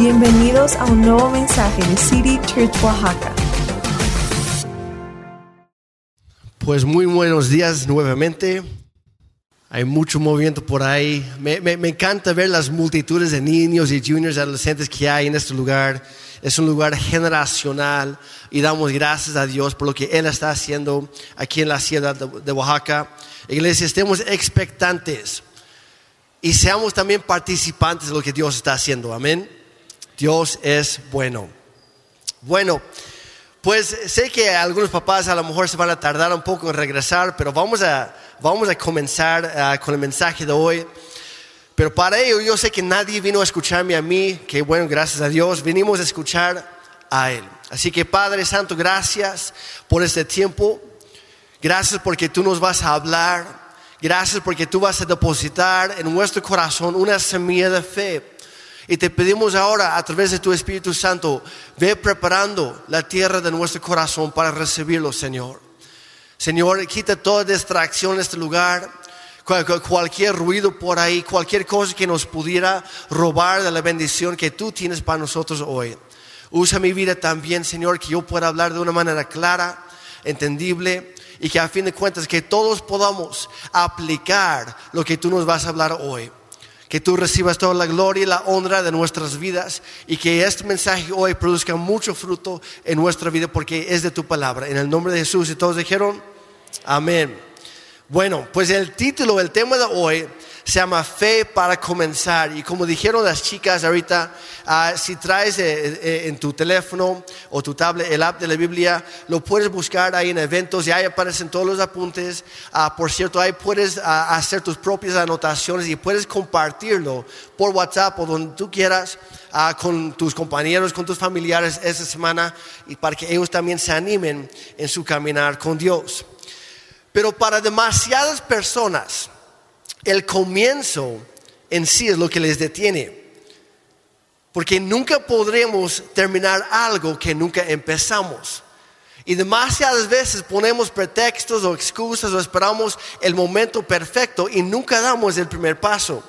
Bienvenidos a un nuevo mensaje de City Church Oaxaca. Pues muy buenos días nuevamente. Hay mucho movimiento por ahí. Me, encanta ver las multitudes de niños y juniors adolescentes que hay en este lugar. Es un lugar generacional y damos gracias a Dios por lo que Él está haciendo aquí en la ciudad de Oaxaca. Iglesia, estemos expectantes y seamos también participantes de lo que Dios está haciendo. Amén. Dios es bueno. Bueno, pues sé que algunos papás a lo mejor se van a tardar un poco en regresar, pero vamos a, vamos a comenzar ah, con el mensaje de hoy. Pero para ello yo sé que nadie vino a escucharme a mí, que bueno, gracias a Dios, vinimos a escuchar a Él. Así que Padre Santo, gracias por este tiempo. Gracias porque tú nos vas a hablar. Gracias porque tú vas a depositar en nuestro corazón una semilla de fe. Y te pedimos ahora, a través de tu Espíritu Santo, ve preparando la tierra de nuestro corazón para recibirlo, Señor. Señor, quita toda distracción en este lugar, cual- cual- cualquier ruido por ahí, cualquier cosa que nos pudiera robar de la bendición que tú tienes para nosotros hoy. Usa mi vida también, Señor, que yo pueda hablar de una manera clara, entendible y que a fin de cuentas que todos podamos aplicar lo que tú nos vas a hablar hoy. Que tú recibas toda la gloria y la honra de nuestras vidas y que este mensaje hoy produzca mucho fruto en nuestra vida porque es de tu palabra. En el nombre de Jesús y todos dijeron, amén. Bueno, pues el título, el tema de hoy se llama Fe para comenzar. Y como dijeron las chicas ahorita, ah, si traes eh, eh, en tu teléfono o tu tablet el app de la Biblia, lo puedes buscar ahí en eventos y ahí aparecen todos los apuntes. Ah, por cierto, ahí puedes ah, hacer tus propias anotaciones y puedes compartirlo por WhatsApp o donde tú quieras con tus compañeros, con tus familiares esta semana y para que ellos también se animen en su caminar con Dios. Pero para demasiadas personas, el comienzo en sí es lo que les detiene. Porque nunca podremos terminar algo que nunca empezamos. Y demasiadas veces ponemos pretextos o excusas o esperamos el momento perfecto y nunca damos el primer paso.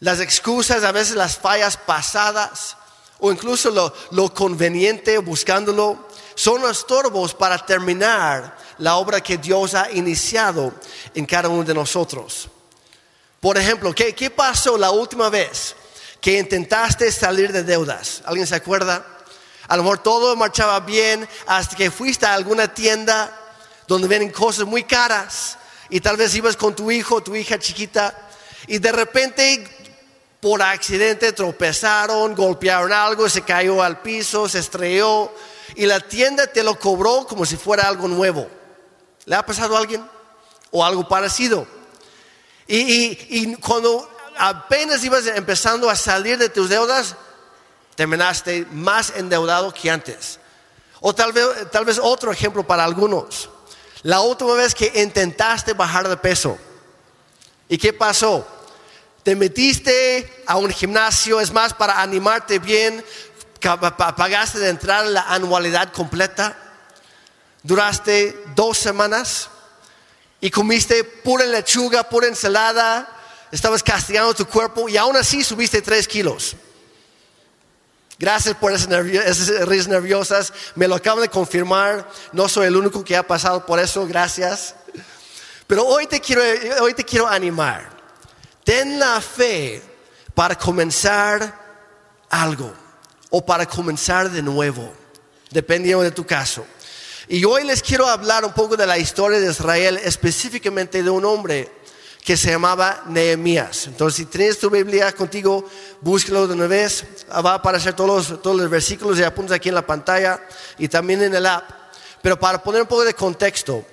Las excusas, a veces las fallas pasadas o incluso lo, lo conveniente buscándolo, son estorbos para terminar la obra que Dios ha iniciado en cada uno de nosotros. Por ejemplo, ¿qué, pasó la última vez que intentaste salir de deudas? ¿Alguien se acuerda? A lo mejor todo marchaba bien hasta que fuiste a alguna tienda donde venden cosas muy caras y tal vez ibas con tu hijo o tu hija chiquita y de repente por accidente tropezaron, golpearon algo, se cayó al piso, se estrelló y la tienda te lo cobró como si fuera algo nuevo. ¿Le ha pasado a alguien? O algo parecido. Y, cuando apenas ibas empezando a salir de tus deudas, terminaste más endeudado que antes. O tal vez, tal vez otro ejemplo para algunos. La última vez que intentaste bajar de peso. ¿Y qué pasó? Te metiste a un gimnasio, es más, para animarte bien, pagaste de entrar la anualidad completa, duraste dos semanas y comiste pura lechuga, pura ensalada, estabas castigando tu cuerpo y aún así subiste tres kilos. Gracias por esas, risas nerviosas, me lo acaban de confirmar, no soy el único que ha pasado por eso, gracias. Pero hoy te quiero, hoy te quiero animar. Ten la fe para comenzar algo o para comenzar de nuevo, dependiendo de tu caso. Y hoy les quiero hablar un poco de la historia de Israel, específicamente de un hombre que se llamaba Nehemías. Entonces, si tienes tu Biblia contigo, búscalo de una vez. Va a aparecer todos los, todos los versículos y apuntas aquí en la pantalla y también en el app. Pero para poner un poco de contexto,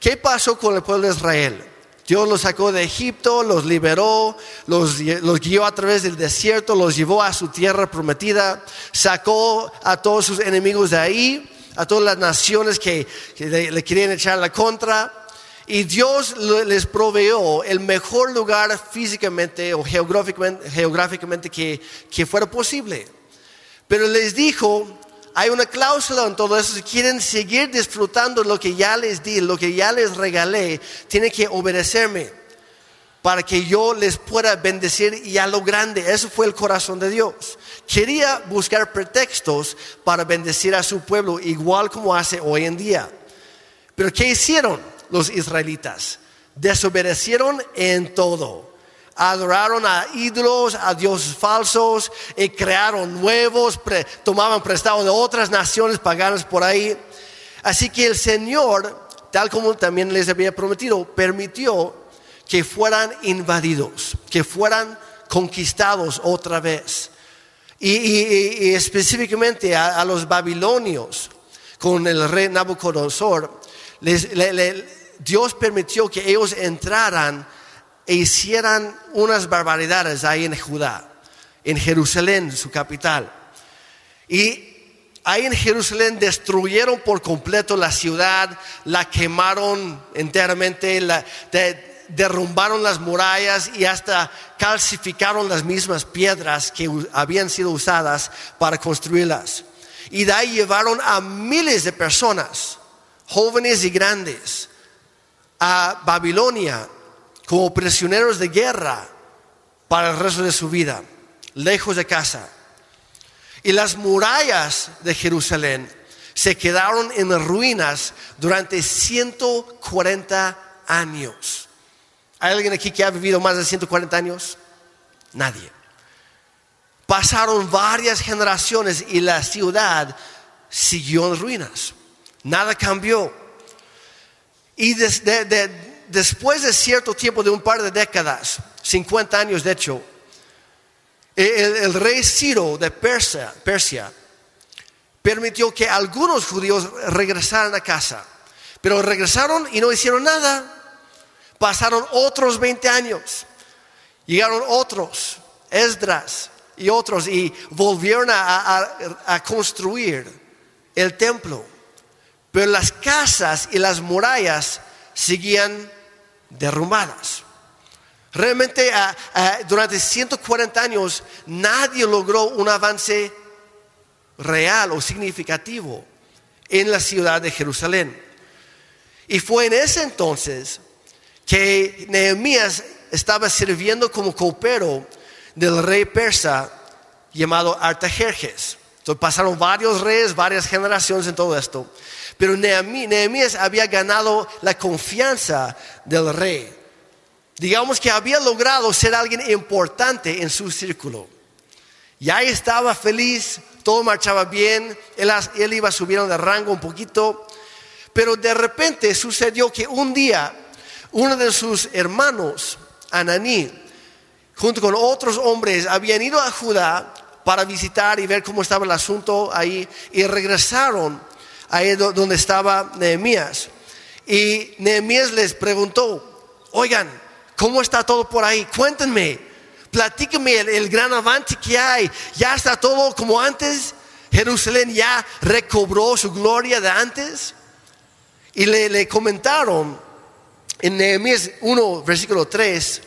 ¿Qué pasó con el pueblo de Israel? Dios los sacó de Egipto, los liberó, los, los guió a través del desierto, los llevó a su tierra prometida, sacó a todos sus enemigos de ahí, a todas las naciones que, que le, querían echar la contra. Y Dios le- les proveyó el mejor lugar físicamente o geográficamente, geográficamente que, que fuera posible. Pero les dijo, hay una cláusula en todo eso, si quieren seguir disfrutando lo que ya les di, lo que ya les regalé, tienen que obedecerme. Para que yo les pueda bendecir y a lo grande. Eso fue el corazón de Dios. Quería buscar pretextos para bendecir a su pueblo, igual como hace hoy en día. Pero ¿qué hicieron los israelitas? Desobedecieron en todo. Adoraron a ídolos, a dioses falsos, y crearon nuevos, tomaban prestado de otras naciones paganas por ahí. Así que el Señor, tal como también les había prometido, permitió que fueran invadidos, que fueran conquistados otra vez. Y, específicamente a, los babilonios, con el rey Nabucodonosor, Dios permitió que ellos entraran e hicieran unas barbaridades ahí en Judá, en Jerusalén, su capital. Y ahí en Jerusalén destruyeron por completo la ciudad, la quemaron enteramente, la, derrumbaron las murallas y hasta calcificaron las mismas piedras que habían sido usadas para construirlas. Y de ahí llevaron a miles de personas, jóvenes y grandes, a Babilonia como prisioneros de guerra para el resto de su vida, lejos de casa. Y las murallas de Jerusalén se quedaron en ruinas durante 140 años. ¿Hay alguien aquí que ha vivido más de 140 años? Nadie. Pasaron varias generaciones y la ciudad siguió en ruinas. Nada cambió. Y después de cierto tiempo, de un par de décadas, 50 años de hecho, el, rey Ciro de Persia, Persia permitió que algunos judíos regresaran a casa. Pero regresaron y no hicieron nada. Pasaron otros 20 años. Llegaron otros, Esdras y otros, y volvieron a, construir el templo. Pero las casas y las murallas seguían derrumbadas. Realmente durante 140 años nadie logró un avance real o significativo en la ciudad de Jerusalén. Y fue en ese entonces que Nehemías estaba sirviendo como copero del rey persa llamado Artajerjes. Entonces pasaron varios reyes, varias generaciones en todo esto. Pero Nehemías había ganado la confianza del rey. Digamos que había logrado ser alguien importante en su círculo. Ya estaba feliz, todo marchaba bien, él, él iba subiendo de rango un poquito. Pero de repente sucedió que un día uno de sus hermanos, Ananí, junto con otros hombres, habían ido a Judá para visitar y ver cómo estaba el asunto ahí y regresaron ahí donde estaba Nehemías. Y Nehemías les preguntó, oigan, ¿cómo está todo por ahí? Cuéntenme, platíquenme el, gran avance que hay. ¿Ya está todo como antes? ¿Jerusalén ya recobró su gloria de antes? Y le, le comentaron en Nehemías 1, versículo 3,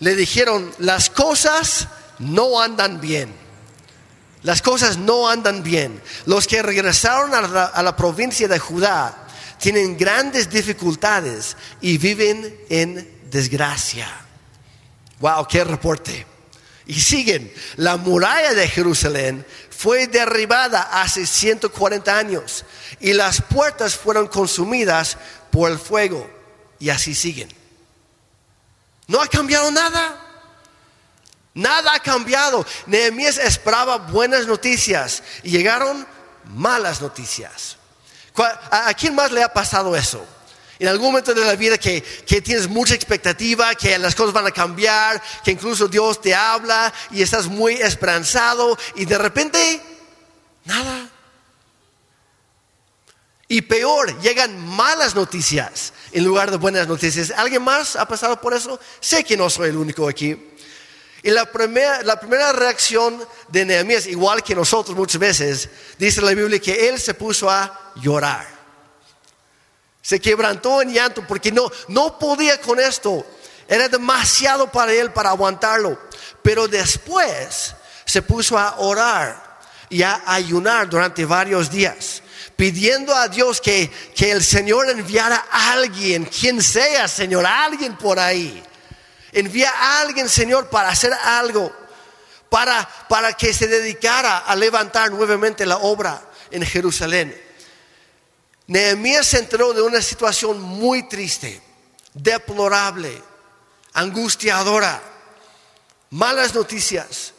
le dijeron, las cosas no andan bien. Las cosas no andan bien. Los que regresaron a la, provincia de Judá tienen grandes dificultades y viven en desgracia. Wow, qué reporte. Y siguen, la muralla de Jerusalén fue derribada hace 140 años y las puertas fueron consumidas por el fuego y así siguen. No ha cambiado nada. Nada ha cambiado. Nehemías esperaba buenas noticias y llegaron malas noticias. ¿A quién más le ha pasado eso? En algún momento de la vida que, que, tienes mucha expectativa, que las cosas van a cambiar, que incluso Dios te habla y estás muy esperanzado y de repente, nada. Y peor, llegan malas noticias en lugar de buenas noticias. ¿Alguien más ha pasado por eso? Sé que no soy el único aquí. Y la primera, la primera reacción de Nehemías, igual que nosotros muchas veces, dice la Biblia que él se puso a llorar. Se quebrantó en llanto porque no, no podía con esto. Era demasiado para él para aguantarlo. Pero después se puso a orar y a ayunar durante varios días pidiendo a Dios que, que el Señor enviara a alguien, quien sea, Señor, alguien por ahí. Envía a alguien, Señor, para hacer algo, para, para que se dedicara a levantar nuevamente la obra en Jerusalén. Nehemías se enteró de una situación muy triste, deplorable, angustiadora, malas noticias.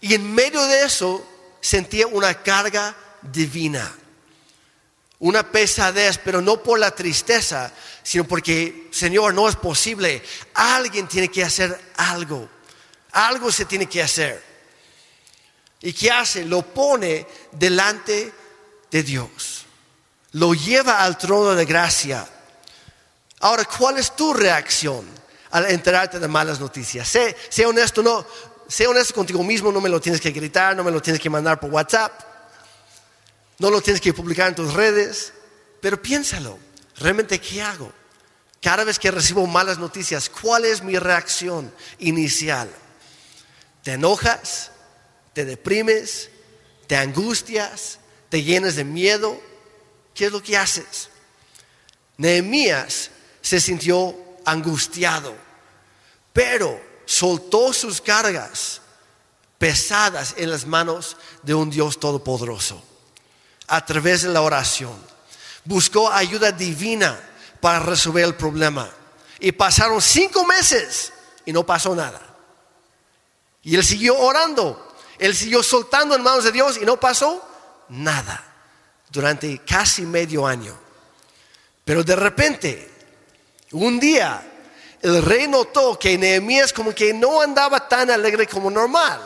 Y en medio de eso sentía una carga divina, una pesadez, pero no por la tristeza, sino porque, Señor, no es posible. Alguien tiene que hacer algo. Algo se tiene que hacer. ¿Y qué hace? Lo pone delante de Dios. Lo lleva al trono de gracia. Ahora, ¿cuál es tu reacción al enterarte de malas noticias? Sé, sé honesto, no, sé honesto contigo mismo, no me lo tienes que gritar, no me lo tienes que mandar por WhatsApp, no lo tienes que publicar en tus redes, pero piénsalo. ¿Realmente qué hago? Cada vez que recibo malas noticias, ¿cuál es mi reacción inicial? ¿Te enojas? ¿Te deprimes? ¿Te angustias? ¿Te llenas de miedo? ¿Qué es lo que haces? Nehemías se sintió angustiado, pero soltó sus cargas pesadas en las manos de un Dios todopoderoso a través de la oración buscó ayuda divina para resolver el problema. Y pasaron cinco meses y no pasó nada. Y él siguió orando, él siguió soltando en manos de Dios y no pasó nada durante casi medio año. Pero de repente, un día, el rey notó que Nehemías como que no andaba tan alegre como normal,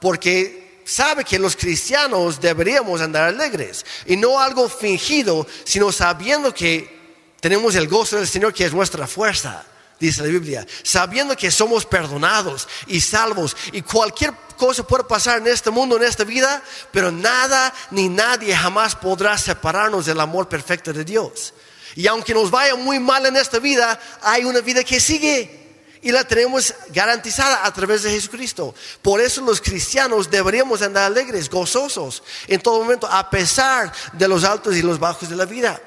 porque sabe que los cristianos deberíamos andar alegres y no algo fingido, sino sabiendo que tenemos el gozo del Señor que es nuestra fuerza, dice la Biblia, sabiendo que somos perdonados y salvos y cualquier cosa puede pasar en este mundo, en esta vida, pero nada ni nadie jamás podrá separarnos del amor perfecto de Dios. Y aunque nos vaya muy mal en esta vida, hay una vida que sigue y la tenemos garantizada a través de Jesucristo. Por eso los cristianos deberíamos andar alegres, gozosos en todo momento, a pesar de los altos y los bajos de la vida.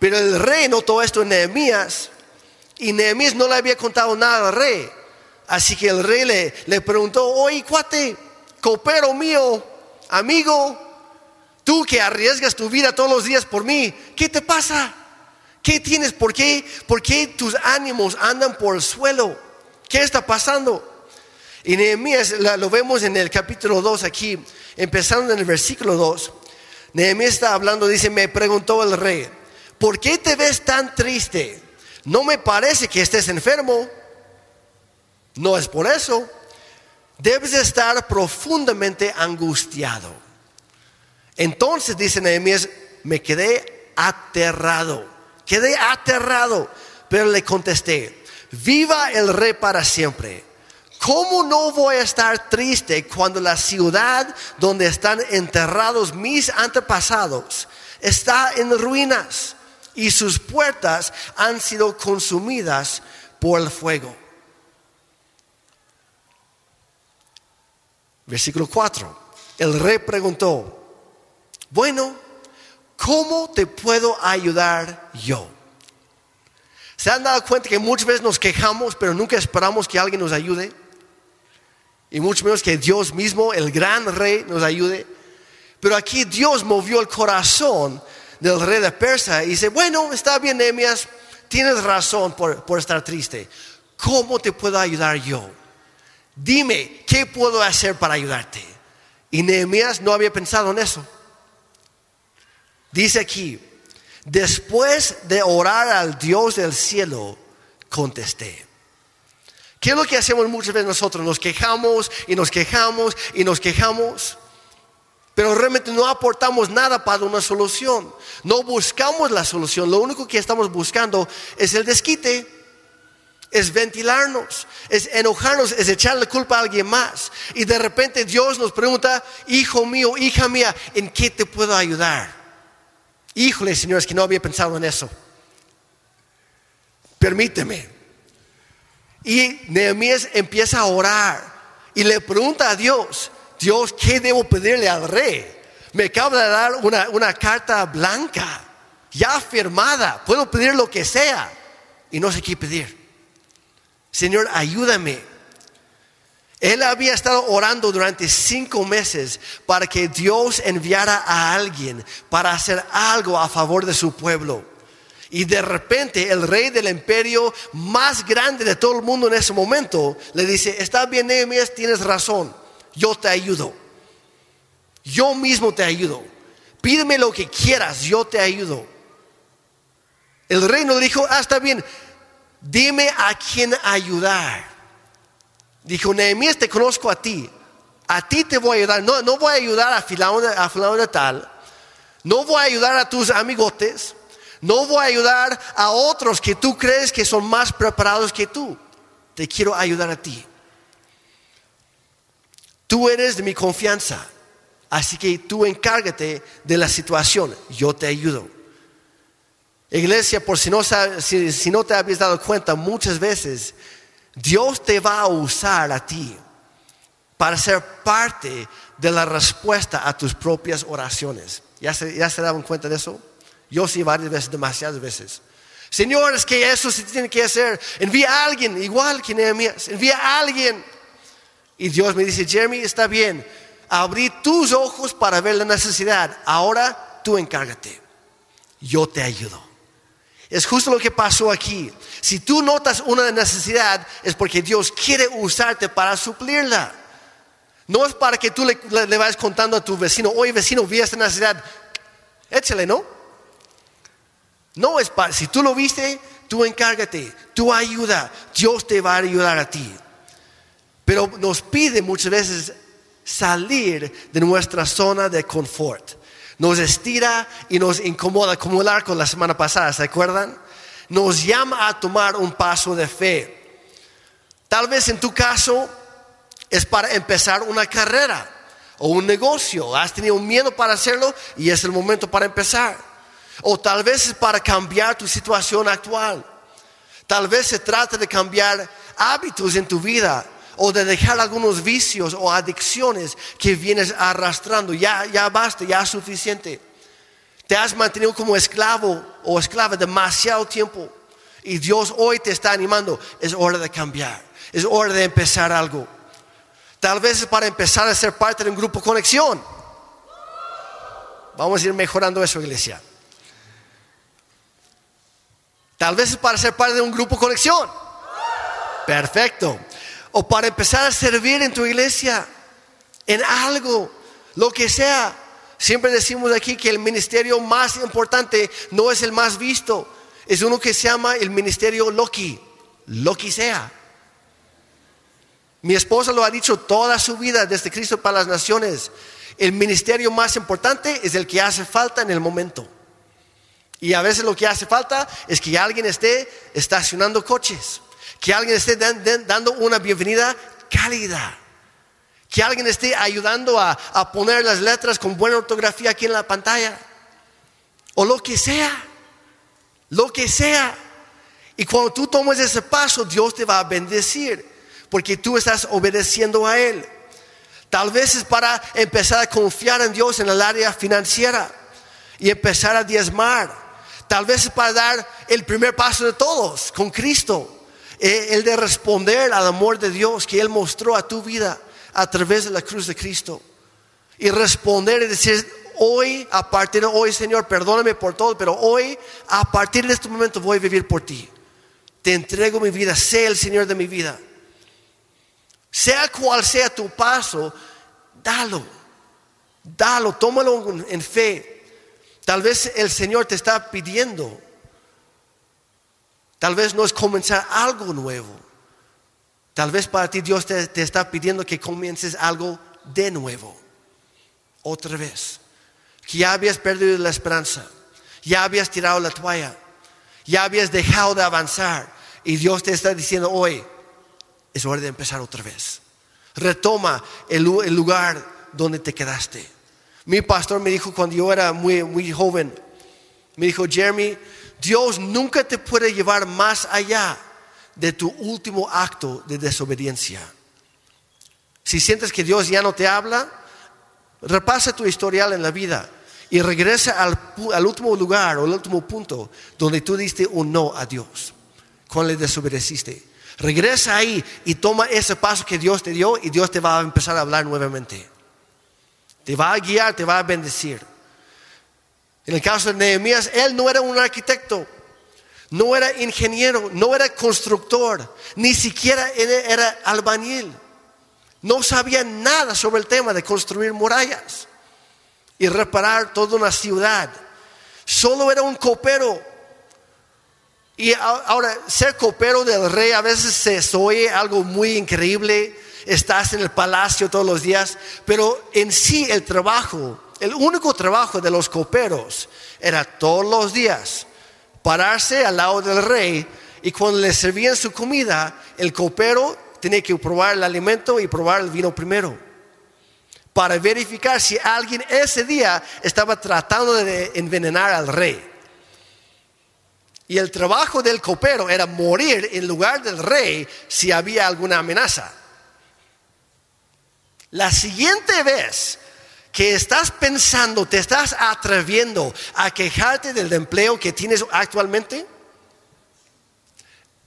Pero el rey notó esto en Nehemías y Nehemías no le había contado nada al rey. Así que el rey le, le preguntó, oye cuate, copero mío, amigo, tú que arriesgas tu vida todos los días por mí, ¿qué te pasa? ¿Qué tienes? ¿Por qué? ¿Por qué tus ánimos andan por el suelo? ¿Qué está pasando? Y Nehemías lo vemos en el capítulo 2 aquí, empezando en el versículo 2. Nehemías está hablando, dice, me preguntó el rey, ¿por qué te ves tan triste? No me parece que estés enfermo. No es por eso. Debes estar profundamente angustiado. Entonces, dice Nehemías, me quedé aterrado Quedé aterrado, pero le contesté, viva el rey para siempre. ¿Cómo no voy a estar triste cuando la ciudad donde están enterrados mis antepasados está en ruinas y sus puertas han sido consumidas por el fuego? Versículo 4. El rey preguntó, bueno, ¿cómo te puedo ayudar yo? ¿Se han dado cuenta que muchas veces nos quejamos, pero nunca esperamos que alguien nos ayude? Y mucho menos que Dios mismo, el gran rey, nos ayude. Pero aquí Dios movió el corazón del rey de Persia y dice, bueno, está bien, Nehemías, tienes razón por, por estar triste. ¿Cómo te puedo ayudar yo? Dime, ¿qué puedo hacer para ayudarte? Y Nehemías no había pensado en eso. Dice aquí, después de orar al Dios del cielo, contesté. ¿Qué es lo que hacemos muchas veces nosotros? Nos quejamos y nos quejamos y nos quejamos, pero realmente no aportamos nada para una solución. No buscamos la solución. Lo único que estamos buscando es el desquite, es ventilarnos, es enojarnos, es echarle culpa a alguien más. Y de repente Dios nos pregunta, hijo mío, hija mía, ¿en qué te puedo ayudar? Híjole, Señor, es que no había pensado en eso. Permíteme. Y Nehemías empieza a orar y le pregunta a Dios, Dios, ¿qué debo pedirle al rey? Me acaba de dar una, una carta blanca, ya firmada, puedo pedir lo que sea y no sé qué pedir. Señor, ayúdame. Él había estado orando durante cinco meses para que Dios enviara a alguien para hacer algo a favor de su pueblo. Y de repente el rey del imperio más grande de todo el mundo en ese momento le dice, está bien Nehemías, tienes razón, yo te ayudo. Yo mismo te ayudo. Pídeme lo que quieras, yo te ayudo. El rey no dijo, ah, está bien, dime a quién ayudar. Dijo, Nehemías, te conozco a ti. A ti te voy a ayudar. No, no voy a ayudar a fulano, a tal. No voy a ayudar a tus amigotes. No voy a ayudar a otros que tú crees que son más preparados que tú. Te quiero ayudar a ti. Tú eres de mi confianza. Así que tú encárgate de la situación. Yo te ayudo. Iglesia, por si no, si, no te habías dado cuenta, muchas veces Dios te va a usar a ti para ser parte de la respuesta a tus propias oraciones. ¿Ya se, daban cuenta de eso? Yo sí varias veces, demasiadas veces. Señor, es que eso se tiene que hacer. Envía a alguien, igual que Nehemías. Envía a alguien. Y Dios me dice, Jeremy, está bien. Abrí tus ojos para ver la necesidad. Ahora tú encárgate. Yo te ayudo. Es justo lo que pasó aquí. Si tú notas una necesidad, es porque Dios quiere usarte para suplirla. No es para que tú le, vayas contando a tu vecino, oye vecino, vi esta necesidad, échale, ¿no? No es para, si tú lo viste, tú encárgate, tú ayuda, Dios te va a ayudar a ti. Pero nos pide muchas veces salir de nuestra zona de confort nos estira y nos incomoda, como el arco la semana pasada, ¿se acuerdan? Nos llama a tomar un paso de fe. Tal vez en tu caso es para empezar una carrera o un negocio. Has tenido miedo para hacerlo y es el momento para empezar. O tal vez es para cambiar tu situación actual. Tal vez se trata de cambiar hábitos en tu vida o de dejar algunos vicios o adicciones que vienes arrastrando. Ya, ya basta, ya es suficiente. Te has mantenido como esclavo o esclava demasiado tiempo. Y Dios hoy te está animando. Es hora de cambiar. Es hora de empezar algo. Tal vez es para empezar a ser parte de un grupo conexión. Vamos a ir mejorando eso, iglesia. Tal vez es para ser parte de un grupo conexión. Perfecto o para empezar a servir en tu iglesia, en algo, lo que sea. Siempre decimos aquí que el ministerio más importante no es el más visto, es uno que se llama el ministerio Loki, Loki sea. Mi esposa lo ha dicho toda su vida desde Cristo para las Naciones. El ministerio más importante es el que hace falta en el momento. Y a veces lo que hace falta es que alguien esté estacionando coches que alguien esté dando una bienvenida cálida. Que alguien esté ayudando a, a, poner las letras con buena ortografía aquí en la pantalla. O lo que sea. Lo que sea. Y cuando tú tomes ese paso, Dios te va a bendecir. Porque tú estás obedeciendo a Él. Tal vez es para empezar a confiar en Dios en el área financiera. Y empezar a diezmar. Tal vez es para dar el primer paso de todos con Cristo el de responder al amor de Dios que Él mostró a tu vida a través de la cruz de Cristo. Y responder y decir, hoy, a partir de hoy, Señor, perdóname por todo, pero hoy, a partir de este momento, voy a vivir por ti. Te entrego mi vida, sé el Señor de mi vida. Sea cual sea tu paso, dalo, dalo, tómalo en fe. Tal vez el Señor te está pidiendo Tal vez no es comenzar algo nuevo. Tal vez para ti Dios te, está pidiendo que comiences algo de nuevo. Otra vez. Que ya habías perdido la esperanza. Ya habías tirado la toalla. Ya habías dejado de avanzar. Y Dios te está diciendo hoy, es hora de empezar otra vez. Retoma el, lugar donde te quedaste. Mi pastor me dijo cuando yo era muy, muy joven, me dijo, Jeremy, Dios nunca te puede llevar más allá de tu último acto de desobediencia. Si sientes que Dios ya no te habla, repasa tu historial en la vida y regresa al, último lugar o al último punto donde tú diste un no a Dios, cuando le desobedeciste. Regresa ahí y toma ese paso que Dios te dio y Dios te va a empezar a hablar nuevamente. Te va a guiar, te va a bendecir. En el caso de Nehemías, él no era un arquitecto, no era ingeniero, no era constructor, ni siquiera era albañil. No sabía nada sobre el tema de construir murallas y reparar toda una ciudad. Solo era un copero. Y ahora, ser copero del rey a veces se oye algo muy increíble. Estás en el palacio todos los días, pero en sí el trabajo, el único trabajo de los coperos era todos los días pararse al lado del rey y cuando le servían su comida, el copero tenía que probar el alimento y probar el vino primero para verificar si alguien ese día estaba tratando de envenenar al rey. Y el trabajo del copero era morir en lugar del rey si había alguna amenaza. La siguiente vez que estás pensando, te estás atreviendo a quejarte del empleo que tienes actualmente,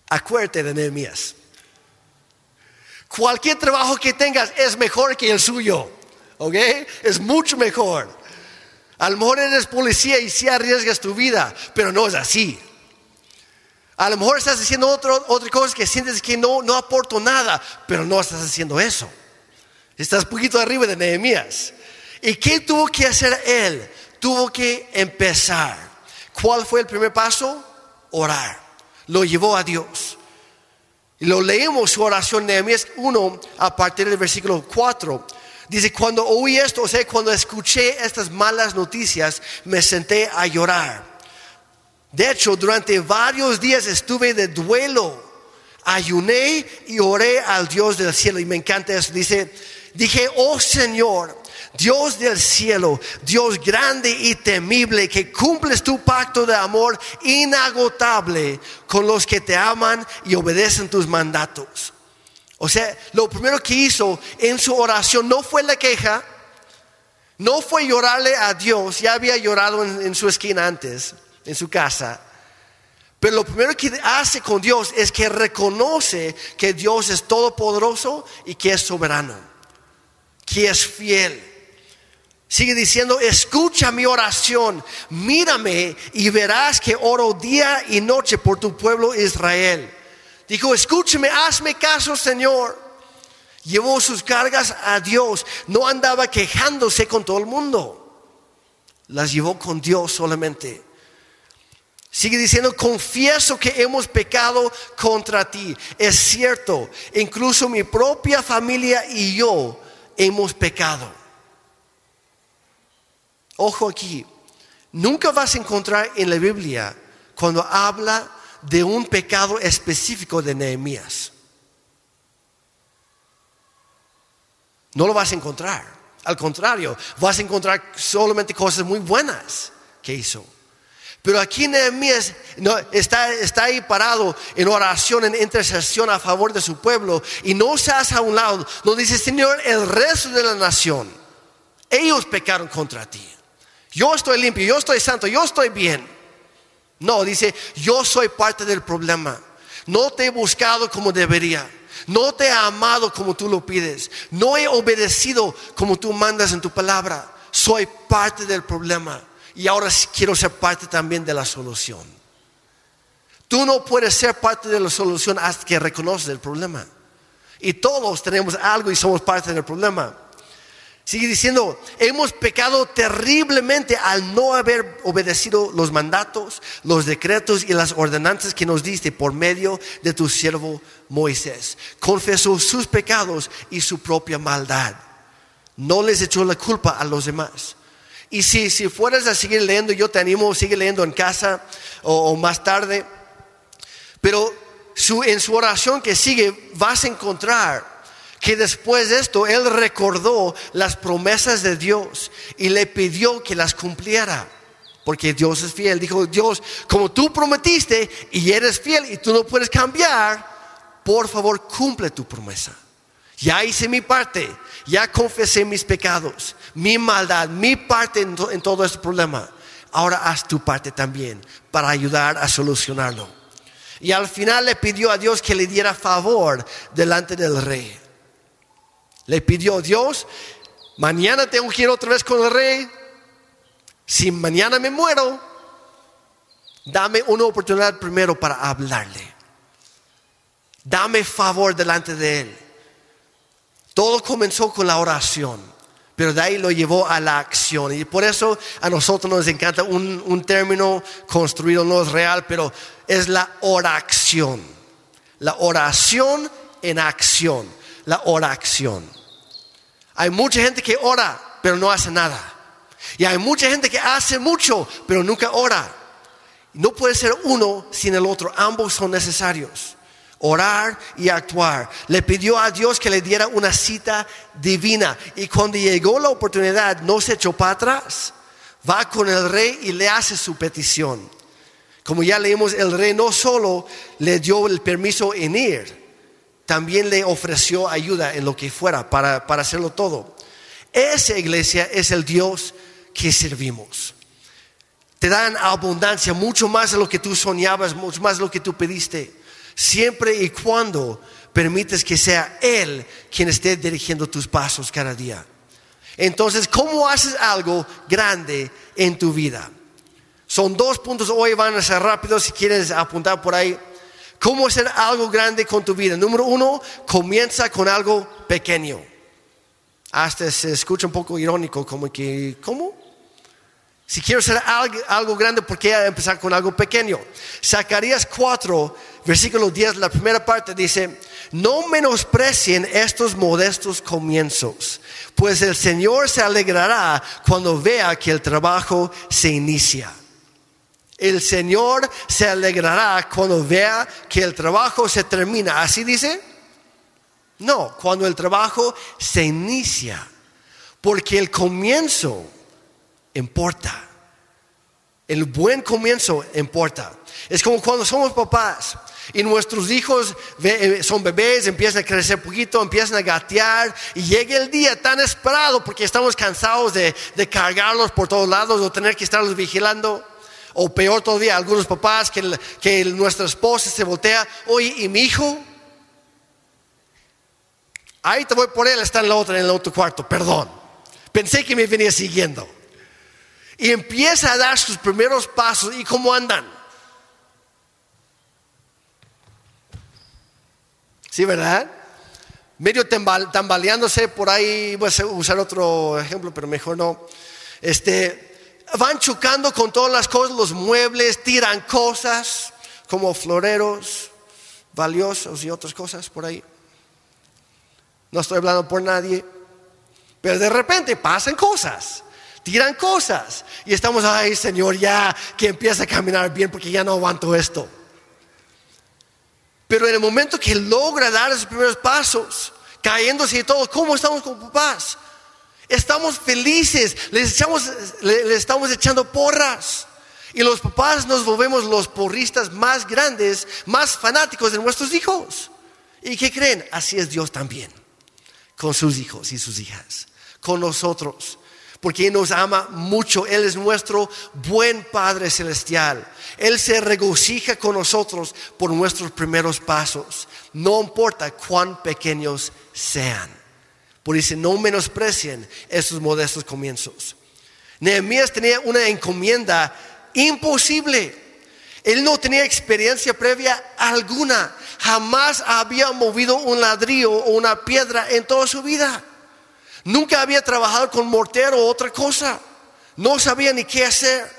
acuérdate de Nehemías. Cualquier trabajo que tengas es mejor que el suyo. ¿ok? Es mucho mejor. A lo mejor eres policía y sí arriesgas tu vida, pero no es así. A lo mejor estás haciendo otra cosa que sientes que no, no aporto nada, pero no estás haciendo eso. Estás poquito arriba de Nehemías. ¿Y qué tuvo que hacer él? Tuvo que empezar. ¿Cuál fue el primer paso? Orar. Lo llevó a Dios. Y lo leemos su oración Nehemías 1 a partir del versículo 4. Dice, cuando oí esto, o sea, cuando escuché estas malas noticias, me senté a llorar. De hecho, durante varios días estuve de duelo. Ayuné y oré al Dios del cielo. Y me encanta eso. Dice, dije, oh Señor, Dios del cielo, Dios grande y temible, que cumples tu pacto de amor inagotable con los que te aman y obedecen tus mandatos. O sea, lo primero que hizo en su oración no fue la queja, no fue llorarle a Dios, ya había llorado en, su esquina antes, en su casa. Pero lo primero que hace con Dios es que reconoce que Dios es todopoderoso y que es soberano, que es fiel. Sigue diciendo, escucha mi oración, mírame y verás que oro día y noche por tu pueblo Israel. Dijo, escúcheme, hazme caso, Señor. Llevó sus cargas a Dios. No andaba quejándose con todo el mundo. Las llevó con Dios solamente. Sigue diciendo, confieso que hemos pecado contra ti. Es cierto, incluso mi propia familia y yo hemos pecado. Ojo aquí, nunca vas a encontrar en la Biblia cuando habla de un pecado específico de Nehemías. No lo vas a encontrar. Al contrario, vas a encontrar solamente cosas muy buenas que hizo. Pero aquí Nehemías está ahí parado en oración, en intercesión a favor de su pueblo y no se hace a un lado. No dice, Señor, el resto de la nación, ellos pecaron contra ti. Yo estoy limpio, yo estoy santo, yo estoy bien. No, dice, yo soy parte del problema. No te he buscado como debería. No te he amado como tú lo pides. No he obedecido como tú mandas en tu palabra. Soy parte del problema. Y ahora quiero ser parte también de la solución. Tú no puedes ser parte de la solución hasta que reconoces el problema. Y todos tenemos algo y somos parte del problema. Sigue diciendo, hemos pecado terriblemente al no haber obedecido los mandatos, los decretos y las ordenanzas que nos diste por medio de tu siervo Moisés. Confesó sus pecados y su propia maldad. No les echó la culpa a los demás. Y si, si fueras a seguir leyendo, yo te animo, sigue leyendo en casa o, más tarde. Pero en su oración que sigue vas a encontrar que después de esto él recordó las promesas de Dios y le pidió que las cumpliera. Porque Dios es fiel. Dijo, Dios, como tú prometiste y eres fiel y tú no puedes cambiar, por favor cumple tu promesa. Ya hice mi parte, ya confesé mis pecados, mi maldad, mi parte en, todo este problema. Ahora haz tu parte también para ayudar a solucionarlo. Y al final le pidió a Dios que le diera favor delante del rey. Le pidió Dios, mañana tengo que ir otra vez con el rey. Si mañana me muero, dame una oportunidad primero para hablarle. Dame favor delante de él. Todo comenzó con la oración, pero de ahí lo llevó a la acción. Y por eso a nosotros nos encanta un, término construido, no es real, pero es la oración. La oración en acción. La oración. Hay mucha gente que ora, pero no hace nada. Y hay mucha gente que hace mucho, pero nunca ora. No puede ser uno sin el otro. Ambos son necesarios orar y actuar. Le pidió a Dios que le diera una cita divina. Y cuando llegó la oportunidad, no se echó para atrás. Va con el rey y le hace su petición. Como ya leímos, el rey no solo le dio el permiso en ir, también le ofreció ayuda en lo que fuera para, para hacerlo todo. Esa iglesia es el Dios que servimos. Te dan abundancia, mucho más de lo que tú soñabas, mucho más de lo que tú pediste siempre y cuando permites que sea Él quien esté dirigiendo tus pasos cada día. Entonces, ¿cómo haces algo grande en tu vida? Son dos puntos hoy, van a ser rápidos si quieres apuntar por ahí. ¿Cómo hacer algo grande con tu vida? Número uno, comienza con algo pequeño. Hasta se escucha un poco irónico, como que, ¿cómo? Si quiero hacer algo, grande, ¿por qué empezar con algo pequeño? Zacarías 4, versículo 10, la primera parte dice, no menosprecien estos modestos comienzos, pues el Señor se alegrará cuando vea que el trabajo se inicia. El Señor se alegrará cuando vea que el trabajo se termina. ¿Así dice? No, cuando el trabajo se inicia. Porque el comienzo importa. El buen comienzo importa. Es como cuando somos papás y nuestros hijos eh, son bebés, empiezan a crecer poquito, empiezan a gatear y llega el día tan esperado porque estamos cansados de, cargarlos por todos lados o tener que estarlos vigilando. O peor todavía, algunos papás que, que nuestra esposa se voltea, oye, ¿y mi hijo? Ahí te voy por él, está en la otra, en el otro cuarto, perdón. Pensé que me venía siguiendo y empieza a dar sus primeros pasos. ¿Y cómo andan? ¿Sí, verdad? Medio tambaleándose por ahí, voy a usar otro ejemplo, pero mejor no. Este, van chocando con todas las cosas, los muebles, tiran cosas como floreros valiosos y otras cosas por ahí. No estoy hablando por nadie, pero de repente pasan cosas tiran cosas. Y estamos, ay Señor, ya que empieza a caminar bien porque ya no aguanto esto. Pero en el momento que logra dar esos primeros pasos, cayéndose y todo, ¿cómo estamos con papás? Estamos felices, les, echamos, le, estamos echando porras. Y los papás nos volvemos los porristas más grandes, más fanáticos de nuestros hijos. ¿Y qué creen? Así es Dios también, con sus hijos y sus hijas, con nosotros porque Él nos ama mucho. Él es nuestro buen Padre Celestial. Él se regocija con nosotros por nuestros primeros pasos, no importa cuán pequeños sean. Por eso no menosprecien esos modestos comienzos. Nehemías tenía una encomienda imposible. Él no tenía experiencia previa alguna. Jamás había movido un ladrillo o una piedra en toda su vida. Nunca había trabajado con mortero o otra cosa. No sabía ni qué hacer.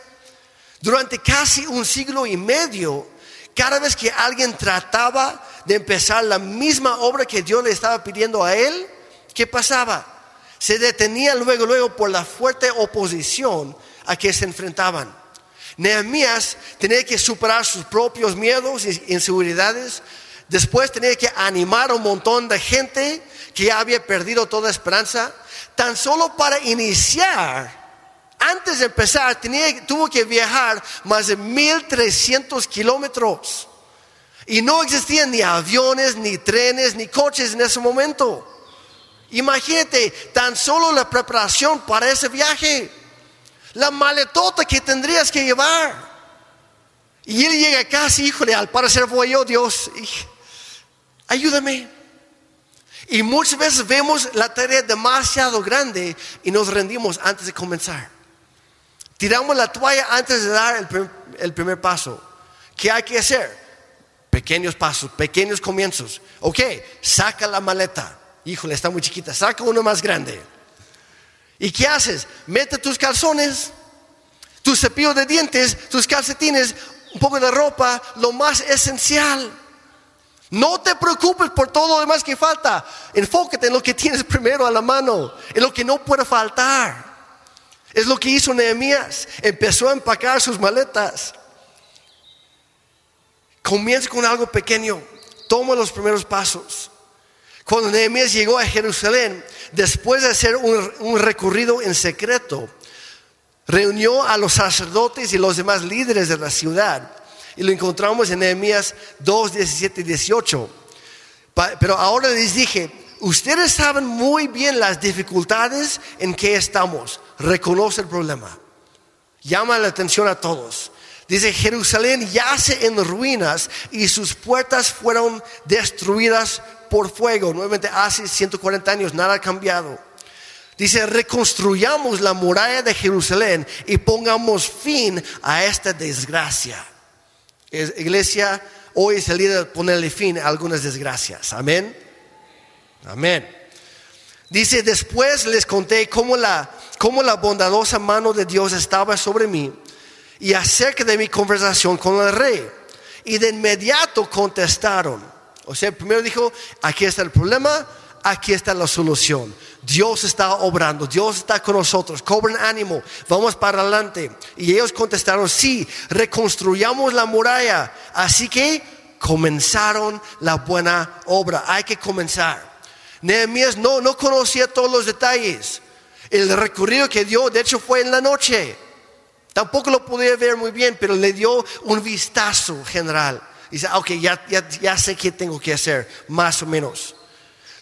Durante casi un siglo y medio, cada vez que alguien trataba de empezar la misma obra que Dios le estaba pidiendo a él, ¿qué pasaba? Se detenía luego, luego por la fuerte oposición a que se enfrentaban. Nehemías tenía que superar sus propios miedos e inseguridades. Después tenía que animar a un montón de gente que ya había perdido toda esperanza, tan solo para iniciar, antes de empezar, tuvo que viajar más de 1300 kilómetros. Y no existían ni aviones, ni trenes, ni coches en ese momento. Imagínate tan solo la preparación para ese viaje, la maletota que tendrías que llevar. Y él llega casi, híjole, al parecer fue yo, Dios, ayúdame. Y muchas veces vemos la tarea demasiado grande y nos rendimos antes de comenzar. Tiramos la toalla antes de dar el, primer paso. ¿Qué hay que hacer? Pequeños pasos, pequeños comienzos. Ok, saca la maleta. Híjole, está muy chiquita. Saca uno más grande. ¿Y qué haces? Mete tus calzones, tu cepillo de dientes, tus calcetines, un poco de ropa, lo más esencial. No te preocupes por todo lo demás que falta. Enfócate en lo que tienes primero a la mano, en lo que no puede faltar. Es lo que hizo Nehemías. Empezó a empacar sus maletas. Comienza con algo pequeño. Toma los primeros pasos. Cuando Nehemías llegó a Jerusalén, después de hacer un, recorrido en secreto, reunió a los sacerdotes y los demás líderes de la ciudad. Y lo encontramos en Nehemías 2, 17 y 18. Pero ahora les dije, ustedes saben muy bien las dificultades en que estamos. Reconoce el problema. Llama la atención a todos. Dice, Jerusalén yace en ruinas y sus puertas fueron destruidas por fuego. Nuevamente, hace 140 años nada ha cambiado. Dice, reconstruyamos la muralla de Jerusalén y pongamos fin a esta desgracia. Iglesia, hoy es el día de ponerle fin a algunas desgracias. Amén. Amén. Dice, después les conté cómo la, cómo la bondadosa mano de Dios estaba sobre mí y acerca de mi conversación con el rey. Y de inmediato contestaron. O sea, primero dijo, aquí está el problema, aquí está la solución. Dios está obrando, Dios está con nosotros, cobren ánimo, vamos para adelante. Y ellos contestaron, sí, reconstruyamos la muralla. Así que comenzaron la buena obra, hay que comenzar. Nehemías no, no conocía todos los detalles. El recorrido que dio, de hecho, fue en la noche. Tampoco lo podía ver muy bien, pero le dio un vistazo general. Dice, ah, ok, ya, ya, ya sé qué tengo que hacer, más o menos.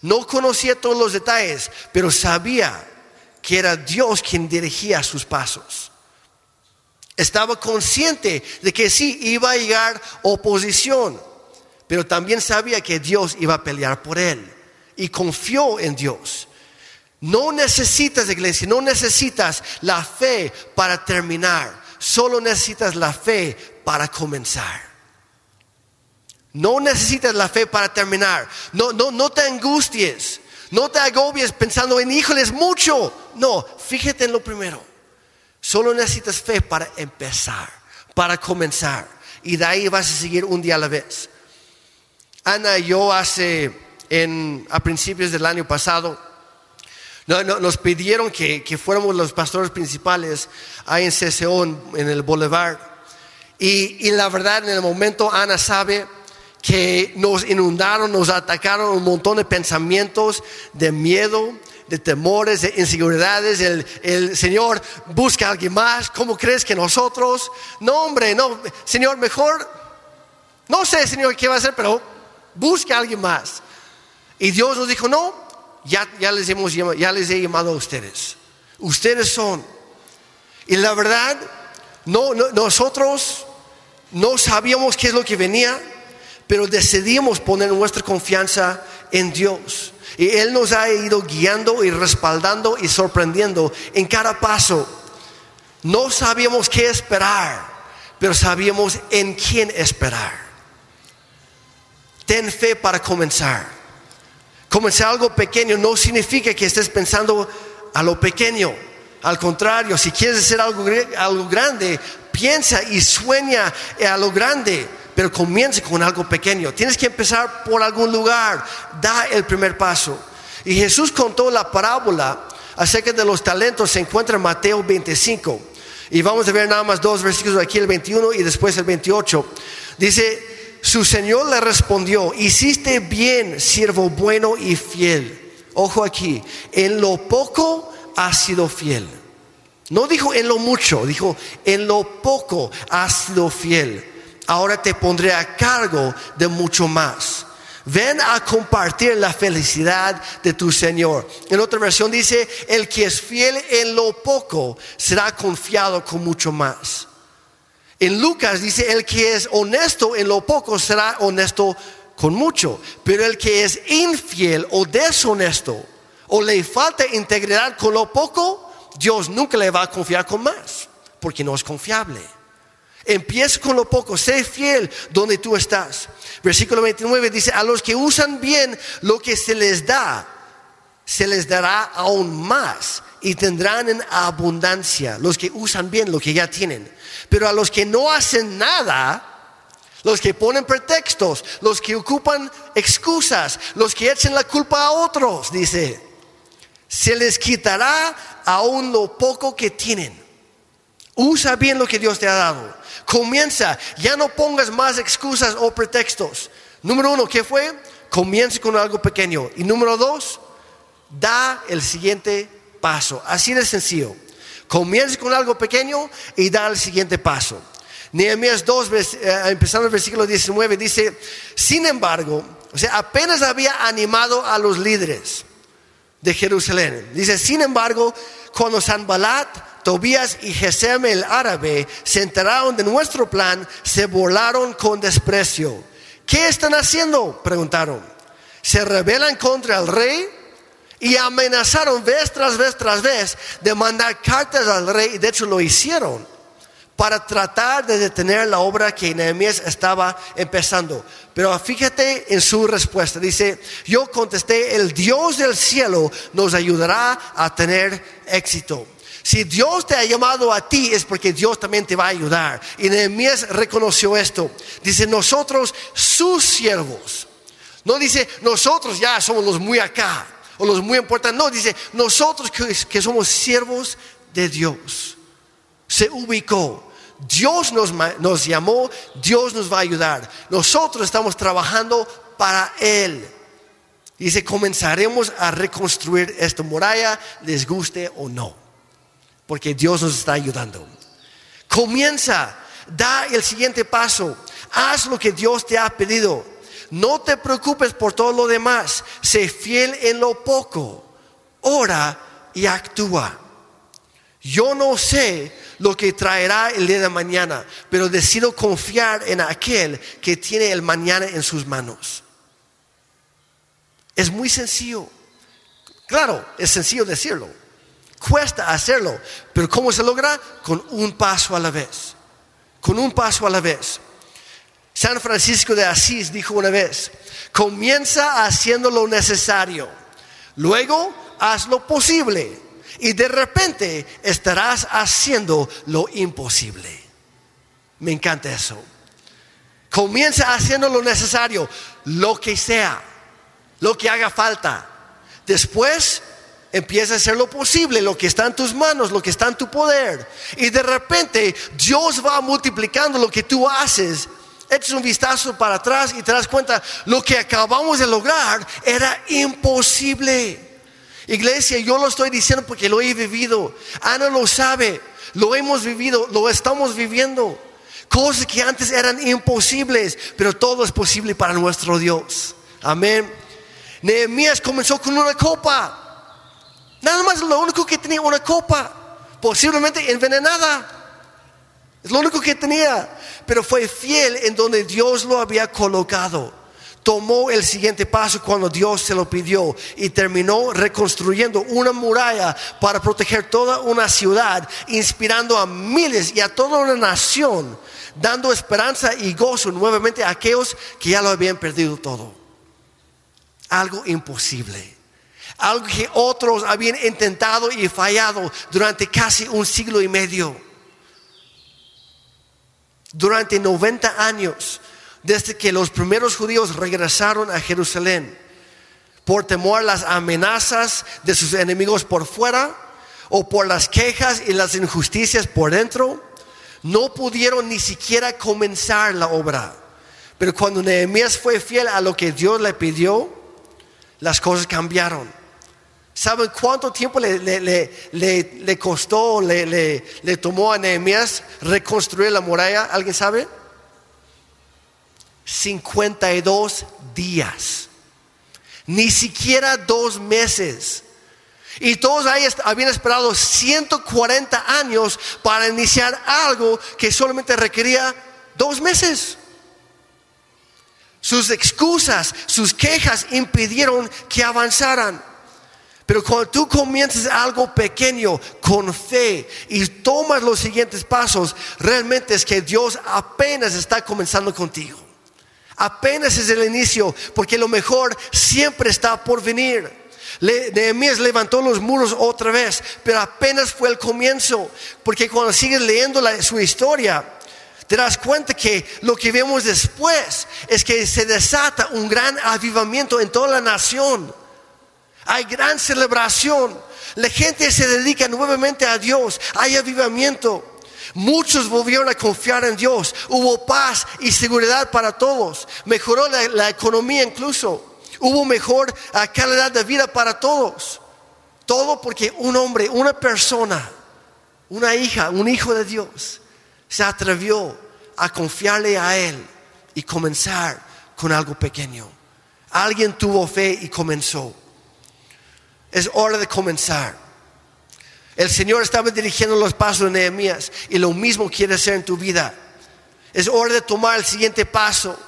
No conocía todos los detalles, pero sabía que era Dios quien dirigía sus pasos. Estaba consciente de que sí iba a llegar oposición, pero también sabía que Dios iba a pelear por él y confió en Dios. No necesitas, iglesia, no necesitas la fe para terminar, solo necesitas la fe para comenzar. No necesitas la fe para terminar. No, no, no te angusties. No te agobies pensando en híjoles mucho. No, fíjate en lo primero. Solo necesitas fe para empezar, para comenzar. Y de ahí vas a seguir un día a la vez. Ana y yo hace, en, a principios del año pasado, nos pidieron que, fuéramos los pastores principales ahí en CCO, en, el Boulevard. Y, y la verdad, en el momento Ana sabe que nos inundaron, nos atacaron un montón de pensamientos de miedo, de temores, de inseguridades. El, Señor busca a alguien más. ¿Cómo crees que nosotros? No, hombre, no. Señor, mejor, no sé, Señor, qué va a hacer, pero busca a alguien más. Y Dios nos dijo, no, ya, ya, les, hemos, ya les he llamado a ustedes. Ustedes son. Y la verdad, no, nosotros no sabíamos qué es lo que venía pero decidimos poner nuestra confianza en Dios. Y Él nos ha ido guiando y respaldando y sorprendiendo en cada paso. No sabíamos qué esperar, pero sabíamos en quién esperar. Ten fe para comenzar. Comenzar algo pequeño no significa que estés pensando a lo pequeño. Al contrario, si quieres hacer algo, algo grande, piensa y sueña a lo grande pero comience con algo pequeño. Tienes que empezar por algún lugar. Da el primer paso. Y Jesús contó la parábola acerca de los talentos. Se encuentra en Mateo 25. Y vamos a ver nada más dos versículos aquí, el 21 y después el 28. Dice, su Señor le respondió, hiciste bien, siervo bueno y fiel. Ojo aquí, en lo poco has sido fiel. No dijo en lo mucho, dijo en lo poco has sido fiel ahora te pondré a cargo de mucho más. Ven a compartir la felicidad de tu Señor. En otra versión dice, el que es fiel en lo poco será confiado con mucho más. En Lucas dice, el que es honesto en lo poco será honesto con mucho, pero el que es infiel o deshonesto o le falta integridad con lo poco, Dios nunca le va a confiar con más, porque no es confiable. Empieza con lo poco, sé fiel donde tú estás. Versículo 29 dice, a los que usan bien lo que se les da, se les dará aún más y tendrán en abundancia los que usan bien lo que ya tienen. Pero a los que no hacen nada, los que ponen pretextos, los que ocupan excusas, los que echen la culpa a otros, dice, se les quitará aún lo poco que tienen. Usa bien lo que Dios te ha dado. Comienza, ya no pongas más excusas o pretextos. Número uno, ¿qué fue? Comienza con algo pequeño. Y número dos, da el siguiente paso. Así de sencillo. Comienza con algo pequeño y da el siguiente paso. Nehemías 2, eh, empezando el versículo 19, dice, sin embargo, o sea, apenas había animado a los líderes de Jerusalén. Dice, sin embargo, cuando Sanbalat, Tobías y Gesem el árabe se enteraron de nuestro plan, se volaron con desprecio. ¿Qué están haciendo? Preguntaron. Se rebelan contra el rey y amenazaron vez tras vez tras vez de mandar cartas al rey y de hecho lo hicieron para tratar de detener la obra que Nehemías estaba empezando. Pero fíjate en su respuesta. Dice, yo contesté, el Dios del cielo nos ayudará a tener éxito. Si Dios te ha llamado a ti es porque Dios también te va a ayudar. Y Nehemías reconoció esto. Dice, nosotros sus siervos. No dice, nosotros ya somos los muy acá o los muy importantes. No, dice, nosotros que, somos siervos de Dios. Se ubicó. Dios nos, nos llamó, Dios nos va a ayudar. Nosotros estamos trabajando para Él. Dice, comenzaremos a reconstruir esta muralla, les guste o no, porque Dios nos está ayudando. Comienza, da el siguiente paso, haz lo que Dios te ha pedido. No te preocupes por todo lo demás, sé fiel en lo poco, ora y actúa. Yo no sé lo que traerá el día de mañana, pero decido confiar en aquel que tiene el mañana en sus manos. Es muy sencillo. Claro, es sencillo decirlo. Cuesta hacerlo, pero ¿cómo se logra? Con un paso a la vez. Con un paso a la vez. San Francisco de Asís dijo una vez, comienza haciendo lo necesario, luego haz lo posible y de repente estarás haciendo lo imposible. Me encanta eso. Comienza haciendo lo necesario, lo que sea, lo que haga falta. Después empieza a hacer lo posible, lo que está en tus manos, lo que está en tu poder. Y de repente Dios va multiplicando lo que tú haces. Echas un vistazo para atrás y te das cuenta, lo que acabamos de lograr era imposible. Iglesia, yo lo estoy diciendo porque lo he vivido. Ana lo sabe, lo hemos vivido, lo estamos viviendo. Cosas que antes eran imposibles, pero todo es posible para nuestro Dios. Amén. Nehemías comenzó con una copa. Nada más lo único que tenía una copa, posiblemente envenenada. Es lo único que tenía, pero fue fiel en donde Dios lo había colocado tomó el siguiente paso cuando Dios se lo pidió y terminó reconstruyendo una muralla para proteger toda una ciudad, inspirando a miles y a toda una nación, dando esperanza y gozo nuevamente a aquellos que ya lo habían perdido todo. Algo imposible. Algo que otros habían intentado y fallado durante casi un siglo y medio. Durante 90 años desde que los primeros judíos regresaron a Jerusalén por temor a las amenazas de sus enemigos por fuera o por las quejas y las injusticias por dentro, no pudieron ni siquiera comenzar la obra. Pero cuando Nehemías fue fiel a lo que Dios le pidió, las cosas cambiaron. ¿Saben cuánto tiempo le, le costó, le, tomó a Nehemías reconstruir la muralla? ¿Alguien sabe? 52 días, ni siquiera dos meses. Y todos ahí habían esperado 140 años para iniciar algo que solamente requería dos meses. Sus excusas, sus quejas impidieron que avanzaran. Pero cuando tú comienzas algo pequeño con fe y tomas los siguientes pasos, realmente es que Dios apenas está comenzando contigo. Apenas es el inicio, porque lo mejor siempre está por venir. Nehemías levantó los muros otra vez, pero apenas fue el comienzo, porque cuando sigues leyendo su historia, te das cuenta que lo que vemos después es que se desata un gran avivamiento en toda la nación hay gran celebración. La gente se dedica nuevamente a Dios. Hay avivamiento. Muchos volvieron a confiar en Dios. Hubo paz y seguridad para todos. Mejoró la, economía incluso. Hubo mejor calidad de vida para todos. Todo porque un hombre, una persona, una hija, un hijo de Dios, se atrevió a confiarle a Él y comenzar con algo pequeño. Alguien tuvo fe y comenzó. Es hora de comenzar. El Señor estaba dirigiendo los pasos de Nehemías y lo mismo quiere hacer en tu vida. Es hora de tomar el siguiente paso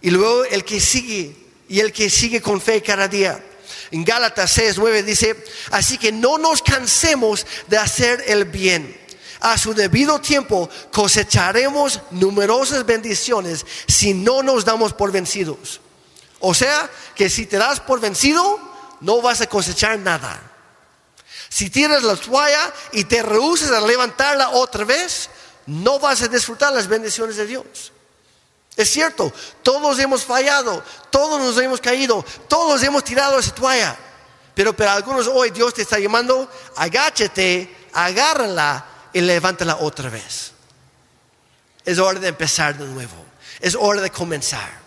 y luego el que sigue y el que sigue con fe cada día. En Gálatas 6, 9 dice, así que no nos cansemos de hacer el bien. A su debido tiempo cosecharemos numerosas bendiciones si no nos damos por vencidos. O sea, que si te das por vencido, no vas a cosechar nada. Si tienes la toalla y te rehusas a levantarla otra vez, no vas a disfrutar las bendiciones de Dios. Es cierto, todos hemos fallado, todos nos hemos caído, todos hemos tirado esa toalla. Pero para algunos hoy Dios te está llamando, agáchate, agárrala y levántala otra vez. Es hora de empezar de nuevo. Es hora de comenzar.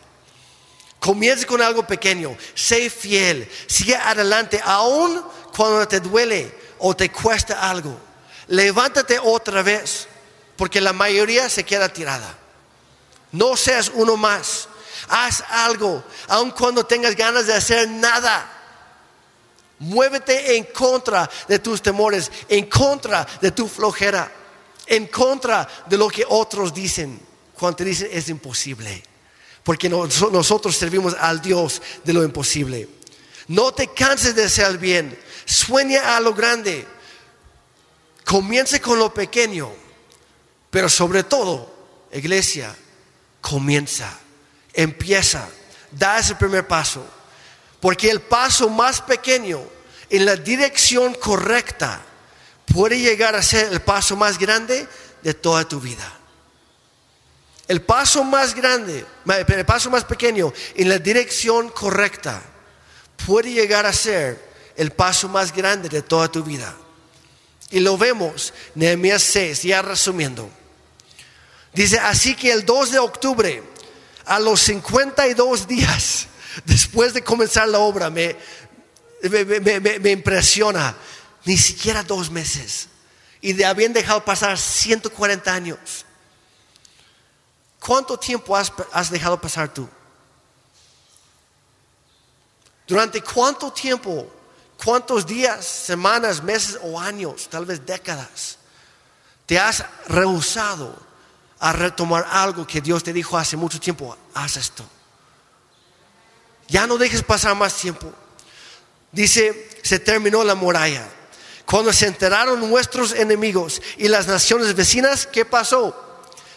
Comienza con algo pequeño, sé fiel, sigue adelante, aun cuando te duele o te cuesta algo. Levántate otra vez, porque la mayoría se queda tirada. No seas uno más. Haz algo, aun cuando tengas ganas de hacer nada. Muévete en contra de tus temores, en contra de tu flojera, en contra de lo que otros dicen cuando te dicen es imposible porque nosotros servimos al Dios de lo imposible. No te canses de hacer bien, sueña a lo grande, comience con lo pequeño, pero sobre todo, iglesia, comienza, empieza, da ese primer paso, porque el paso más pequeño en la dirección correcta puede llegar a ser el paso más grande de toda tu vida. El paso más grande, el paso más pequeño en la dirección correcta puede llegar a ser el paso más grande de toda tu vida. Y lo vemos, Nehemías 6, ya resumiendo. Dice, así que el 2 de octubre, a los 52 días después de comenzar la obra, me, me, impresiona, ni siquiera dos meses. Y de habían dejado pasar 140 años. ¿Cuánto tiempo has, dejado pasar tú? ¿Durante cuánto tiempo, cuántos días, semanas, meses o años, tal vez décadas, te has rehusado a retomar algo que Dios te dijo hace mucho tiempo? Haz esto. Ya no dejes pasar más tiempo. Dice, se terminó la muralla. Cuando se enteraron nuestros enemigos y las naciones vecinas, ¿qué pasó?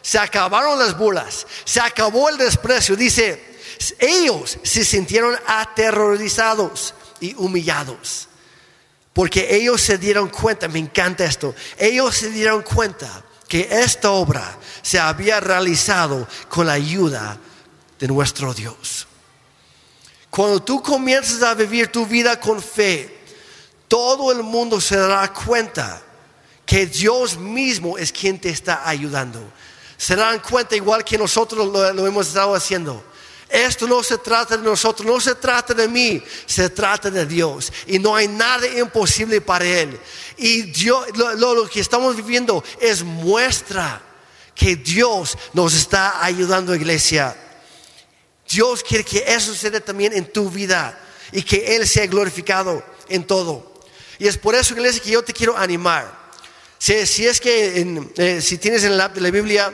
Se acabaron las burlas, se acabó el desprecio. Dice, ellos se sintieron aterrorizados y humillados. Porque ellos se dieron cuenta, me encanta esto, ellos se dieron cuenta que esta obra se había realizado con la ayuda de nuestro Dios. Cuando tú comienzas a vivir tu vida con fe, todo el mundo se dará cuenta que Dios mismo es quien te está ayudando se dan cuenta igual que nosotros lo, hemos estado haciendo. Esto no se trata de nosotros, no se trata de mí, se trata de Dios. Y no hay nada imposible para Él. Y Dios, lo, lo, que estamos viviendo es muestra que Dios nos está ayudando, iglesia. Dios quiere que eso suceda también en tu vida y que Él sea glorificado en todo. Y es por eso, iglesia, que yo te quiero animar. Si, si es que eh, si tienes en la Biblia,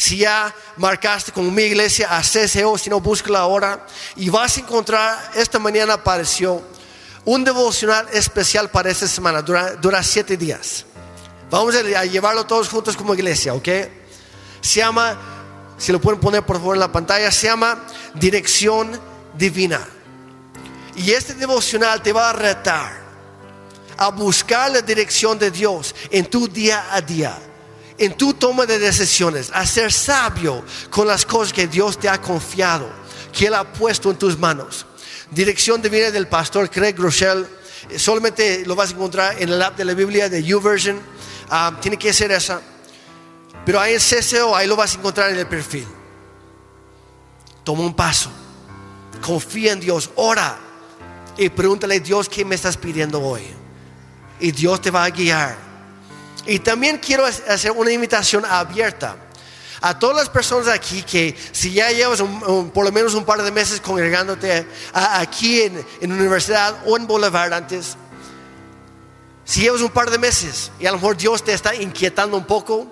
si ya marcaste con mi iglesia a CCO, si no, búscala ahora. Y vas a encontrar, esta mañana apareció un devocional especial para esta semana, dura, dura siete días. Vamos a llevarlo todos juntos como iglesia, ¿ok? Se llama, si lo pueden poner por favor en la pantalla, se llama Dirección Divina. Y este devocional te va a retar a buscar la dirección de Dios en tu día a día, en tu toma de decisiones, a ser sabio con las cosas que Dios te ha confiado, que Él ha puesto en tus manos. Dirección divina del pastor Craig Rochelle. Solamente lo vas a encontrar en el app de la Biblia de YouVersion. Ah, tiene que ser esa. Pero ahí en CCO, ahí lo vas a encontrar en el perfil. Toma un paso. Confía en Dios. Ora. Y pregúntale Dios qué me estás pidiendo hoy. Y Dios te va a guiar. Y también quiero hacer una invitación abierta a todas las personas aquí que si ya llevas por lo menos un par de meses congregándote aquí en, en universidad o en Boulevard antes, si llevas un par de meses y a lo mejor Dios te está inquietando un poco,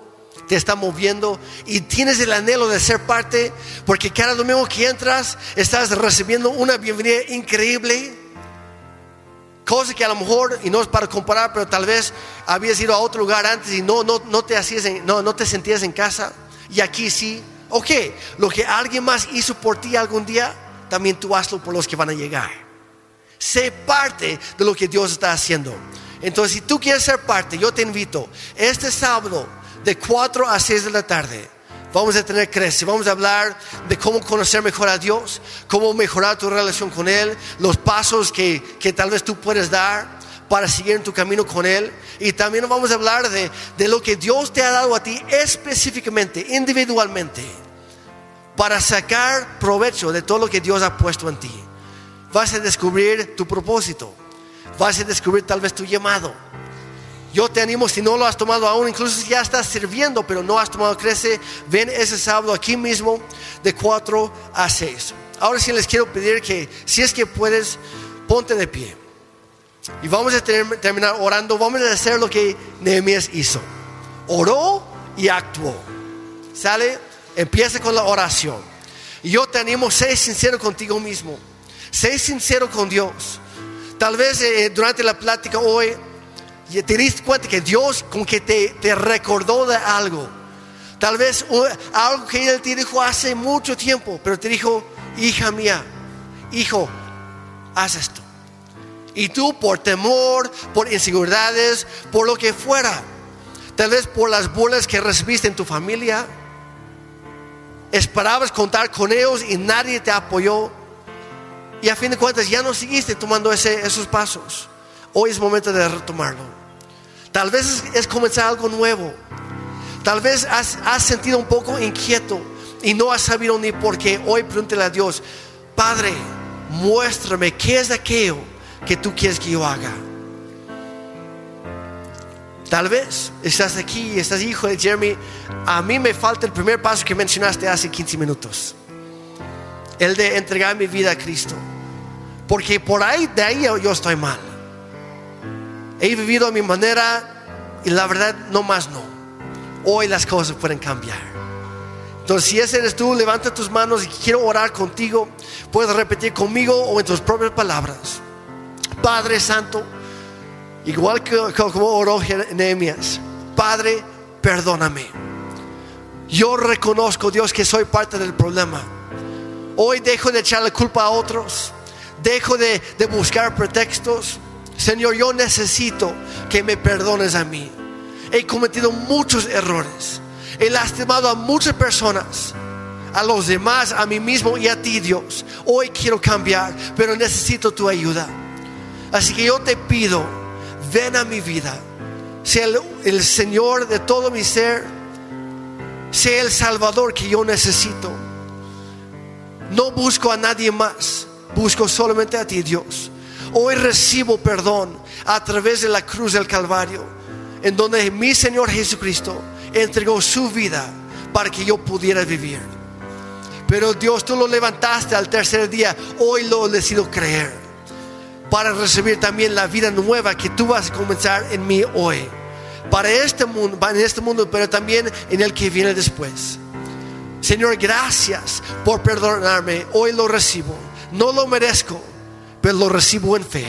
te está moviendo y tienes el anhelo de ser parte, porque cada domingo que entras estás recibiendo una bienvenida increíble. Cosa que a lo mejor, y no es para comparar, pero tal vez habías ido a otro lugar antes y no, no, no, te, hacías no, no te sentías en casa y aquí sí. Ok, lo que alguien más hizo por ti algún día, también tú hazlo por los que van a llegar. Sé parte de lo que Dios está haciendo. Entonces, si tú quieres ser parte, yo te invito este sábado de 4 a 6 de la tarde. Vamos a tener crece, vamos a hablar de cómo conocer mejor a Dios, cómo mejorar tu relación con Él, los pasos que, que tal vez tú puedes dar para seguir en tu camino con Él. Y también vamos a hablar de, de lo que Dios te ha dado a ti específicamente, individualmente, para sacar provecho de todo lo que Dios ha puesto en ti. Vas a descubrir tu propósito, vas a descubrir tal vez tu llamado. Yo te animo, si no lo has tomado aún, incluso si ya estás sirviendo, pero no has tomado crece, ven ese sábado aquí mismo de 4 a 6. Ahora sí les quiero pedir que, si es que puedes, ponte de pie. Y vamos a terminar orando. Vamos a hacer lo que Nehemías hizo. Oró y actuó. ¿Sale? Empieza con la oración. Y yo te animo, sé sincero contigo mismo. Sé sincero con Dios. Tal vez eh, durante la plática hoy te diste cuenta que Dios como que te, te recordó de algo. Tal vez algo que Él te dijo hace mucho tiempo, pero te dijo, hija mía, hijo, haz esto. Y tú por temor, por inseguridades, por lo que fuera, tal vez por las burlas que recibiste en tu familia, esperabas contar con ellos y nadie te apoyó. Y a fin de cuentas ya no seguiste tomando ese, esos pasos. Hoy es momento de retomarlo. Tal vez es, comenzar algo nuevo. Tal vez has, sentido un poco inquieto y no has sabido ni por qué. Hoy pregúntale a Dios, Padre, muéstrame qué es aquello que tú quieres que yo haga. Tal vez estás aquí y estás hijo de Jeremy. A mí me falta el primer paso que mencionaste hace 15 minutos. El de entregar mi vida a Cristo. Porque por ahí, de ahí yo estoy mal. He vivido a mi manera y la verdad no más no. Hoy las cosas pueden cambiar. Entonces, si ese eres tú, levanta tus manos y quiero orar contigo. Puedes repetir conmigo o en tus propias palabras. Padre Santo, igual que como oró Nehemías, Padre, perdóname. Yo reconozco, Dios, que soy parte del problema. Hoy dejo de echarle culpa a otros, dejo de, de buscar pretextos. Señor, yo necesito que me perdones a mí. He cometido muchos errores. He lastimado a muchas personas a los demás, a mí mismo y a ti, Dios. Hoy quiero cambiar, pero necesito tu ayuda. Así que yo te pido, ven a mi vida, sea el, Señor de todo mi ser, sea el Salvador que yo necesito. No busco a nadie más, busco solamente a ti, Dios. Hoy recibo perdón a través de la cruz del Calvario, en donde mi Señor Jesucristo entregó su vida para que yo pudiera vivir. Pero Dios, tú lo levantaste al tercer día, hoy lo decido creer. para recibir también la vida nueva que tú vas a comenzar en mí hoy. Para este mundo, en este mundo, pero también en el que viene después. Señor, gracias por perdonarme. Hoy lo recibo. No lo merezco, pero lo recibo en fe.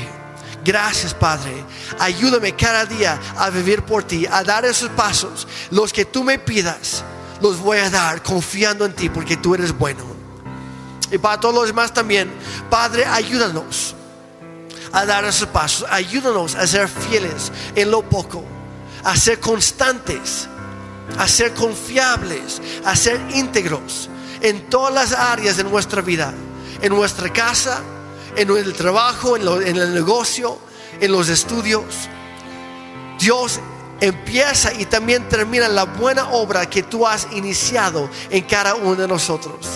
Gracias, Padre. Ayúdame cada día a vivir por ti, a dar esos pasos. Los que tú me pidas, los voy a dar confiando en ti porque tú eres bueno. Y para todos los demás también, Padre, ayúdanos a dar esos pasos. Ayúdanos a ser fieles en lo poco, a ser constantes, a ser confiables, a ser íntegros en todas las áreas de nuestra vida, en nuestra casa, en el trabajo, en, el negocio, en los estudios. Dios empieza y también termina la buena obra que tú has iniciado en cada uno de nosotros.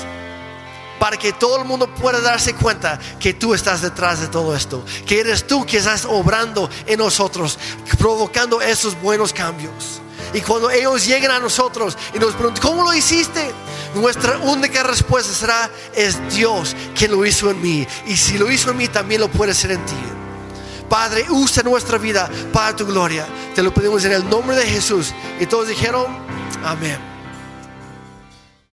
Para que todo el mundo pueda darse cuenta que tú estás detrás de todo esto. Que eres tú que estás obrando en nosotros, provocando esos buenos cambios. Y cuando ellos lleguen a nosotros y nos preguntan, ¿cómo lo hiciste? Nuestra única respuesta será, es Dios quien lo hizo en mí. Y si lo hizo en mí, también lo puede hacer en ti. Padre, usa nuestra vida para tu gloria. Te lo pedimos en el nombre de Jesús. Y todos dijeron, amén.